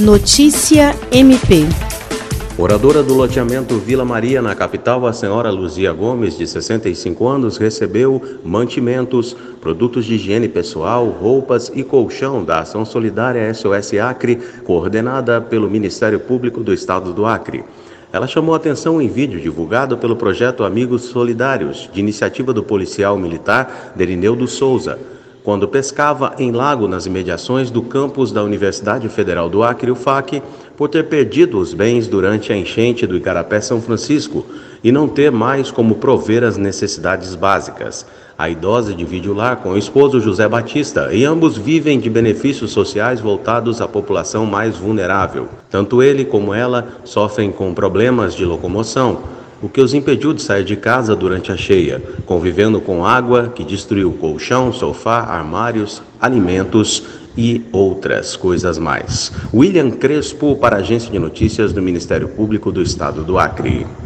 Notícia MP. Moradora do loteamento Vila Maria, na capital, a senhora Luzia Gomes, de 65 anos, recebeu mantimentos, produtos de higiene pessoal, roupas e colchão da Ação Solidária SOS Acre, coordenada pelo Ministério Público do Estado do Acre. Ela chamou atenção em vídeo divulgado pelo projeto Amigos Solidários, de iniciativa do policial militar Derineudo Souza quando pescava em lago nas imediações do campus da Universidade Federal do Acre, UFAC, por ter perdido os bens durante a enchente do Igarapé São Francisco e não ter mais como prover as necessidades básicas. A idosa divide o lar com o esposo José Batista e ambos vivem de benefícios sociais voltados à população mais vulnerável. Tanto ele como ela sofrem com problemas de locomoção o que os impediu de sair de casa durante a cheia, convivendo com água que destruiu colchão, sofá, armários, alimentos e outras coisas mais. William Crespo para a Agência de Notícias do Ministério Público do Estado do Acre.